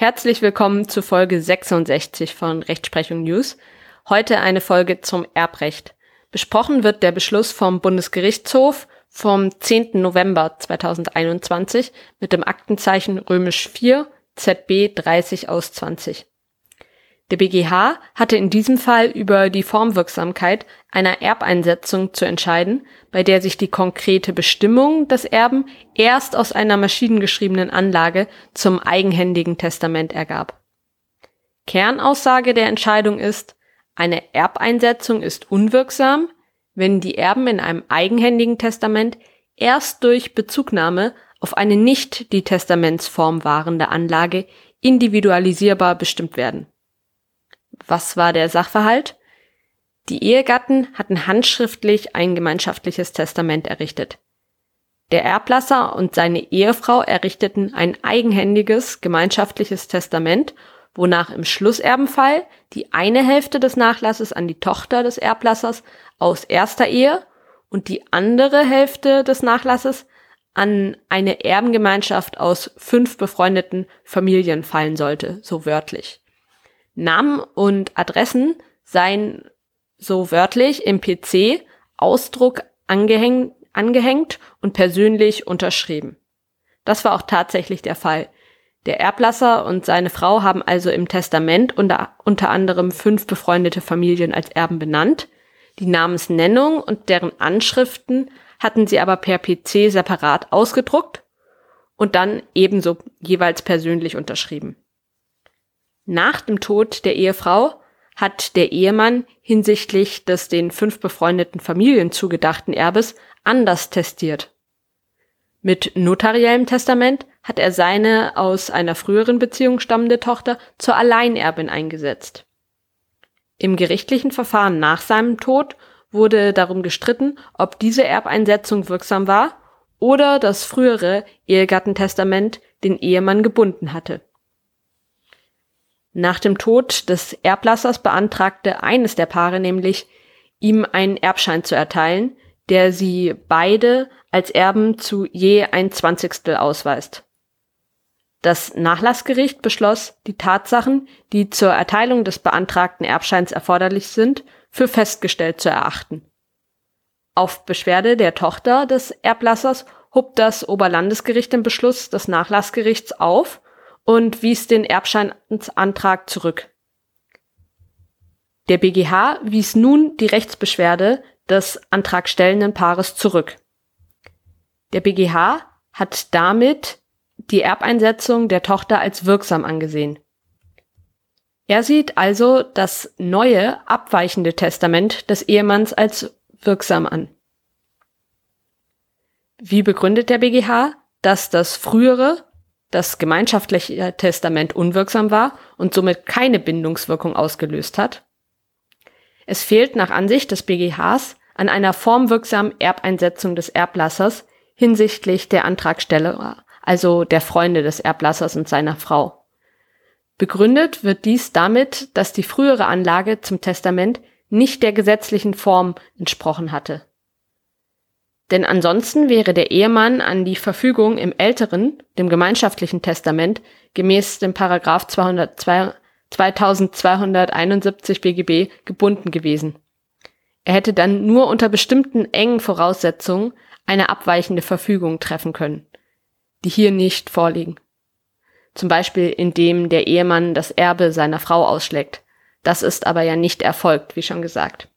Herzlich willkommen zu Folge 66 von Rechtsprechung News. Heute eine Folge zum Erbrecht. Besprochen wird der Beschluss vom Bundesgerichtshof vom 10. November 2021 mit dem Aktenzeichen römisch 4 ZB 30 aus 20. Der BGH hatte in diesem Fall über die Formwirksamkeit einer Erbeinsetzung zu entscheiden, bei der sich die konkrete Bestimmung des Erben erst aus einer maschinengeschriebenen Anlage zum eigenhändigen Testament ergab. Kernaussage der Entscheidung ist, eine Erbeinsetzung ist unwirksam, wenn die Erben in einem eigenhändigen Testament erst durch Bezugnahme auf eine nicht die Testamentsform wahrende Anlage individualisierbar bestimmt werden. Was war der Sachverhalt? Die Ehegatten hatten handschriftlich ein gemeinschaftliches Testament errichtet. Der Erblasser und seine Ehefrau errichteten ein eigenhändiges gemeinschaftliches Testament, wonach im Schlusserbenfall die eine Hälfte des Nachlasses an die Tochter des Erblassers aus erster Ehe und die andere Hälfte des Nachlasses an eine Erbengemeinschaft aus fünf befreundeten Familien fallen sollte, so wörtlich. Namen und Adressen seien so wörtlich im PC Ausdruck angehäng angehängt und persönlich unterschrieben. Das war auch tatsächlich der Fall. Der Erblasser und seine Frau haben also im Testament unter, unter anderem fünf befreundete Familien als Erben benannt. Die Namensnennung und deren Anschriften hatten sie aber per PC separat ausgedruckt und dann ebenso jeweils persönlich unterschrieben. Nach dem Tod der Ehefrau hat der Ehemann hinsichtlich des den fünf befreundeten Familien zugedachten Erbes anders testiert. Mit notariellem Testament hat er seine aus einer früheren Beziehung stammende Tochter zur Alleinerbin eingesetzt. Im gerichtlichen Verfahren nach seinem Tod wurde darum gestritten, ob diese Erbeinsetzung wirksam war oder das frühere Ehegattentestament den Ehemann gebunden hatte. Nach dem Tod des Erblassers beantragte eines der Paare nämlich, ihm einen Erbschein zu erteilen, der sie beide als Erben zu je ein Zwanzigstel ausweist. Das Nachlassgericht beschloss, die Tatsachen, die zur Erteilung des beantragten Erbscheins erforderlich sind, für festgestellt zu erachten. Auf Beschwerde der Tochter des Erblassers hob das Oberlandesgericht den Beschluss des Nachlassgerichts auf und wies den Erbscheinsantrag zurück. Der BGH wies nun die Rechtsbeschwerde des antragstellenden Paares zurück. Der BGH hat damit die Erbeinsetzung der Tochter als wirksam angesehen. Er sieht also das neue, abweichende Testament des Ehemanns als wirksam an. Wie begründet der BGH, dass das frühere das gemeinschaftliche Testament unwirksam war und somit keine Bindungswirkung ausgelöst hat. Es fehlt nach Ansicht des BGHs an einer formwirksamen Erbeinsetzung des Erblassers hinsichtlich der Antragsteller, also der Freunde des Erblassers und seiner Frau. Begründet wird dies damit, dass die frühere Anlage zum Testament nicht der gesetzlichen Form entsprochen hatte. Denn ansonsten wäre der Ehemann an die Verfügung im älteren, dem gemeinschaftlichen Testament gemäß dem Paragraph 202, 2271 BGB gebunden gewesen. Er hätte dann nur unter bestimmten engen Voraussetzungen eine abweichende Verfügung treffen können, die hier nicht vorliegen. Zum Beispiel indem der Ehemann das Erbe seiner Frau ausschlägt. Das ist aber ja nicht erfolgt, wie schon gesagt.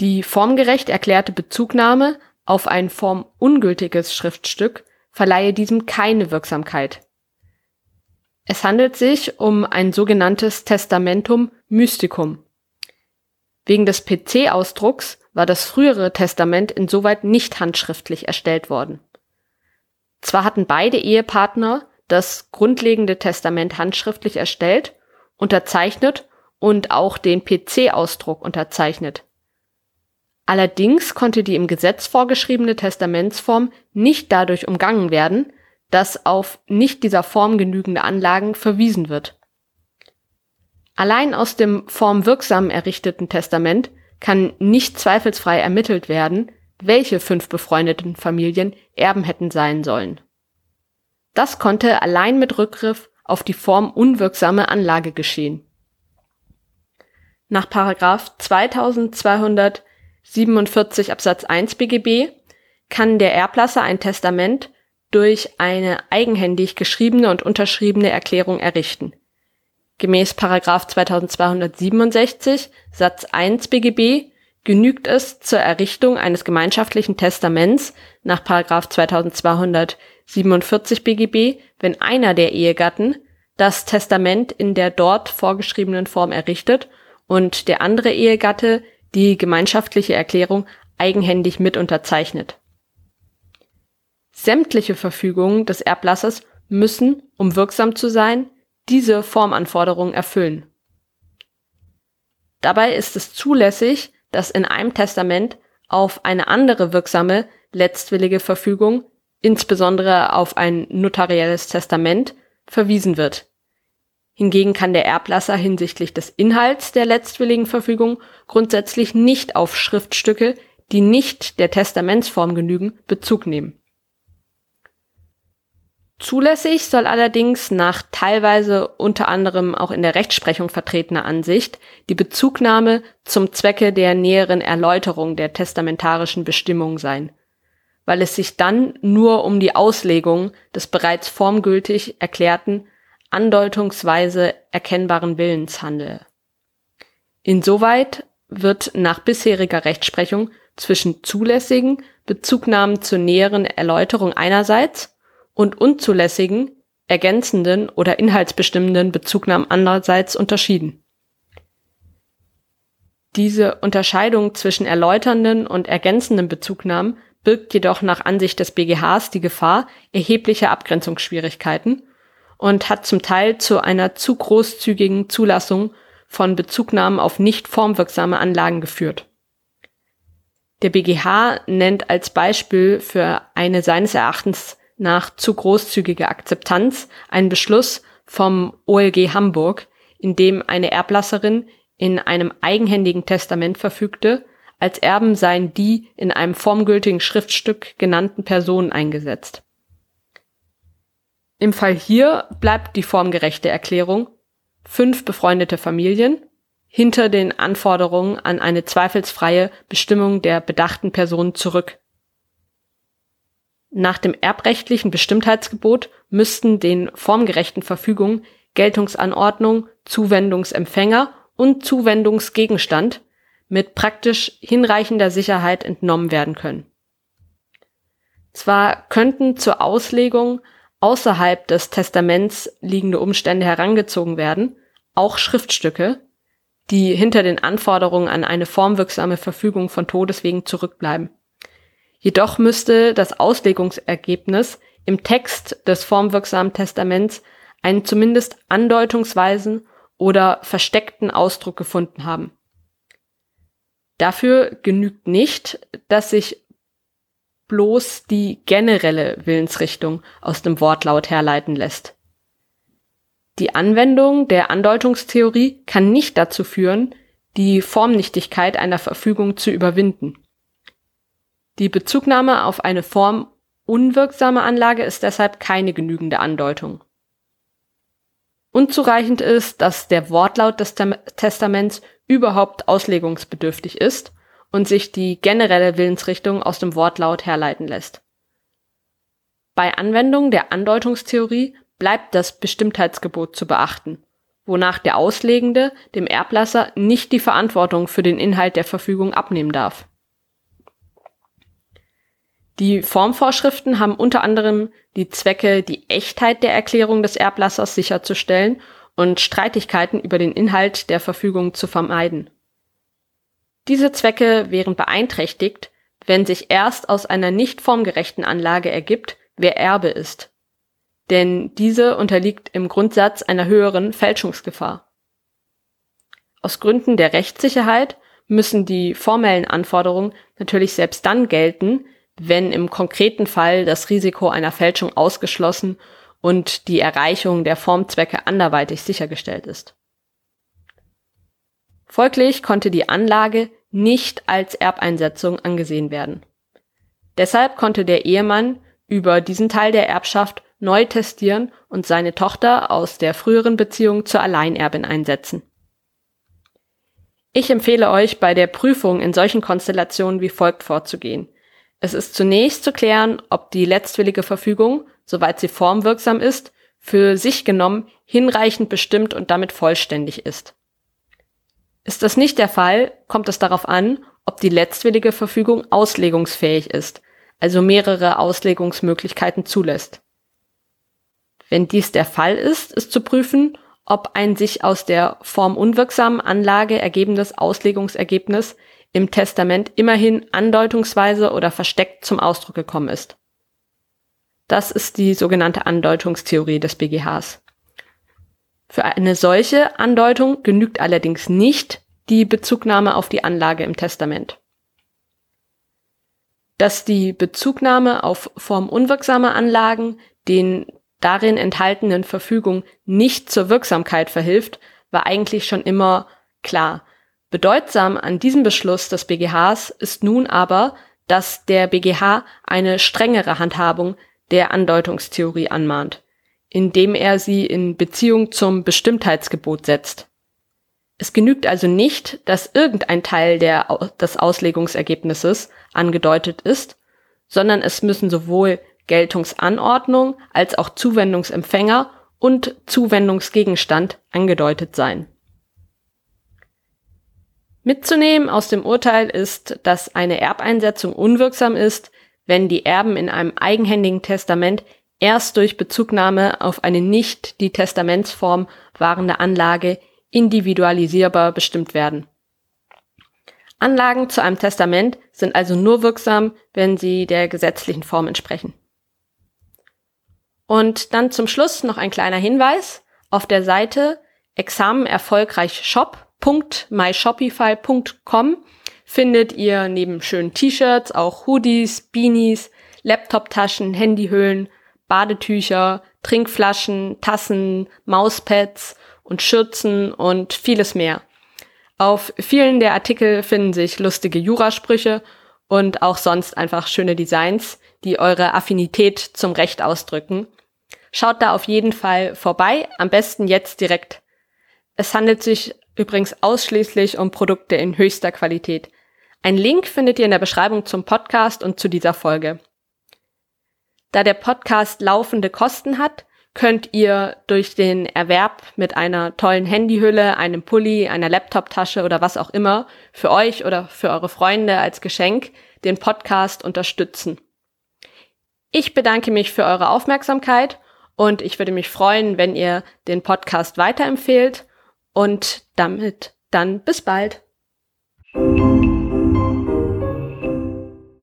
Die formgerecht erklärte Bezugnahme auf ein formungültiges Schriftstück verleihe diesem keine Wirksamkeit. Es handelt sich um ein sogenanntes Testamentum mysticum. Wegen des PC-Ausdrucks war das frühere Testament insoweit nicht handschriftlich erstellt worden. Zwar hatten beide Ehepartner das grundlegende Testament handschriftlich erstellt, unterzeichnet und auch den PC-Ausdruck unterzeichnet. Allerdings konnte die im Gesetz vorgeschriebene Testamentsform nicht dadurch umgangen werden, dass auf nicht dieser Form genügende Anlagen verwiesen wird. Allein aus dem formwirksam errichteten Testament kann nicht zweifelsfrei ermittelt werden, welche fünf befreundeten Familien Erben hätten sein sollen. Das konnte allein mit Rückgriff auf die Form unwirksame Anlage geschehen. Nach § 2200 47 Absatz 1 BGB kann der Erblasser ein Testament durch eine eigenhändig geschriebene und unterschriebene Erklärung errichten. Gemäß § 2267 Satz 1 BGB genügt es zur Errichtung eines gemeinschaftlichen Testaments nach § 2247 BGB, wenn einer der Ehegatten das Testament in der dort vorgeschriebenen Form errichtet und der andere Ehegatte die gemeinschaftliche Erklärung eigenhändig mit unterzeichnet. Sämtliche Verfügungen des Erblassers müssen, um wirksam zu sein, diese Formanforderungen erfüllen. Dabei ist es zulässig, dass in einem Testament auf eine andere wirksame letztwillige Verfügung, insbesondere auf ein notarielles Testament, verwiesen wird. Hingegen kann der Erblasser hinsichtlich des Inhalts der letztwilligen Verfügung grundsätzlich nicht auf Schriftstücke, die nicht der Testamentsform genügen, Bezug nehmen. Zulässig soll allerdings nach teilweise unter anderem auch in der Rechtsprechung vertretener Ansicht die Bezugnahme zum Zwecke der näheren Erläuterung der testamentarischen Bestimmung sein, weil es sich dann nur um die Auslegung des bereits formgültig erklärten, andeutungsweise erkennbaren Willens handele. Insoweit wird nach bisheriger Rechtsprechung zwischen zulässigen Bezugnahmen zur näheren Erläuterung einerseits und unzulässigen, ergänzenden oder inhaltsbestimmenden Bezugnahmen andererseits unterschieden. Diese Unterscheidung zwischen erläuternden und ergänzenden Bezugnahmen birgt jedoch nach Ansicht des BGHs die Gefahr erheblicher Abgrenzungsschwierigkeiten und hat zum Teil zu einer zu großzügigen Zulassung von Bezugnahmen auf nicht formwirksame Anlagen geführt. Der BGH nennt als Beispiel für eine seines Erachtens nach zu großzügiger Akzeptanz einen Beschluss vom OLG Hamburg, in dem eine Erblasserin in einem eigenhändigen Testament verfügte, als Erben seien die in einem formgültigen Schriftstück genannten Personen eingesetzt. Im Fall hier bleibt die formgerechte Erklärung fünf befreundete Familien hinter den Anforderungen an eine zweifelsfreie Bestimmung der bedachten Personen zurück, nach dem erbrechtlichen Bestimmtheitsgebot müssten den formgerechten Verfügungen Geltungsanordnung, Zuwendungsempfänger und Zuwendungsgegenstand mit praktisch hinreichender Sicherheit entnommen werden können. Zwar könnten zur Auslegung außerhalb des Testaments liegende Umstände herangezogen werden, auch Schriftstücke, die hinter den Anforderungen an eine formwirksame Verfügung von Todeswegen zurückbleiben. Jedoch müsste das Auslegungsergebnis im Text des formwirksamen Testaments einen zumindest andeutungsweisen oder versteckten Ausdruck gefunden haben. Dafür genügt nicht, dass sich bloß die generelle Willensrichtung aus dem Wortlaut herleiten lässt. Die Anwendung der Andeutungstheorie kann nicht dazu führen, die Formnichtigkeit einer Verfügung zu überwinden. Die Bezugnahme auf eine Form unwirksame Anlage ist deshalb keine genügende Andeutung. Unzureichend ist, dass der Wortlaut des Testaments überhaupt auslegungsbedürftig ist und sich die generelle Willensrichtung aus dem Wortlaut herleiten lässt. Bei Anwendung der Andeutungstheorie bleibt das Bestimmtheitsgebot zu beachten, wonach der Auslegende dem Erblasser nicht die Verantwortung für den Inhalt der Verfügung abnehmen darf. Die Formvorschriften haben unter anderem die Zwecke, die Echtheit der Erklärung des Erblassers sicherzustellen und Streitigkeiten über den Inhalt der Verfügung zu vermeiden. Diese Zwecke wären beeinträchtigt, wenn sich erst aus einer nicht formgerechten Anlage ergibt, wer Erbe ist. Denn diese unterliegt im Grundsatz einer höheren Fälschungsgefahr. Aus Gründen der Rechtssicherheit müssen die formellen Anforderungen natürlich selbst dann gelten, wenn im konkreten Fall das Risiko einer Fälschung ausgeschlossen und die Erreichung der Formzwecke anderweitig sichergestellt ist. Folglich konnte die Anlage nicht als Erbeinsetzung angesehen werden. Deshalb konnte der Ehemann über diesen Teil der Erbschaft neu testieren und seine Tochter aus der früheren Beziehung zur Alleinerbin einsetzen. Ich empfehle euch bei der Prüfung in solchen Konstellationen wie folgt vorzugehen. Es ist zunächst zu klären, ob die letztwillige Verfügung, soweit sie formwirksam ist, für sich genommen hinreichend bestimmt und damit vollständig ist. Ist das nicht der Fall, kommt es darauf an, ob die letztwillige Verfügung auslegungsfähig ist, also mehrere Auslegungsmöglichkeiten zulässt. Wenn dies der Fall ist, ist zu prüfen, ob ein sich aus der formunwirksamen Anlage ergebendes Auslegungsergebnis im Testament immerhin andeutungsweise oder versteckt zum Ausdruck gekommen ist. Das ist die sogenannte Andeutungstheorie des BGHs. Für eine solche Andeutung genügt allerdings nicht die Bezugnahme auf die Anlage im Testament. Dass die Bezugnahme auf formunwirksame Anlagen den darin enthaltenen Verfügung nicht zur Wirksamkeit verhilft, war eigentlich schon immer klar. Bedeutsam an diesem Beschluss des BGHs ist nun aber, dass der BGH eine strengere Handhabung der Andeutungstheorie anmahnt, indem er sie in Beziehung zum Bestimmtheitsgebot setzt. Es genügt also nicht, dass irgendein Teil der, des Auslegungsergebnisses angedeutet ist, sondern es müssen sowohl Geltungsanordnung als auch Zuwendungsempfänger und Zuwendungsgegenstand angedeutet sein. Mitzunehmen aus dem Urteil ist, dass eine Erbeinsetzung unwirksam ist, wenn die Erben in einem eigenhändigen Testament erst durch Bezugnahme auf eine nicht die Testamentsform wahrende Anlage individualisierbar bestimmt werden. Anlagen zu einem Testament sind also nur wirksam, wenn sie der gesetzlichen Form entsprechen. Und dann zum Schluss noch ein kleiner Hinweis. Auf der Seite Examen erfolgreich shop.myshopify.com findet ihr neben schönen T-Shirts auch Hoodies, Beanies, Laptoptaschen, Handyhüllen, Badetücher, Trinkflaschen, Tassen, Mauspads und Schürzen und vieles mehr. Auf vielen der Artikel finden sich lustige Jurasprüche und auch sonst einfach schöne Designs, die eure Affinität zum Recht ausdrücken Schaut da auf jeden Fall vorbei, am besten jetzt direkt. Es handelt sich übrigens ausschließlich um Produkte in höchster Qualität. Ein Link findet ihr in der Beschreibung zum Podcast und zu dieser Folge. Da der Podcast laufende Kosten hat, könnt ihr durch den Erwerb mit einer tollen Handyhülle, einem Pulli, einer Laptoptasche oder was auch immer für euch oder für eure Freunde als Geschenk den Podcast unterstützen. Ich bedanke mich für eure Aufmerksamkeit und ich würde mich freuen, wenn ihr den Podcast weiterempfehlt. Und damit dann bis bald.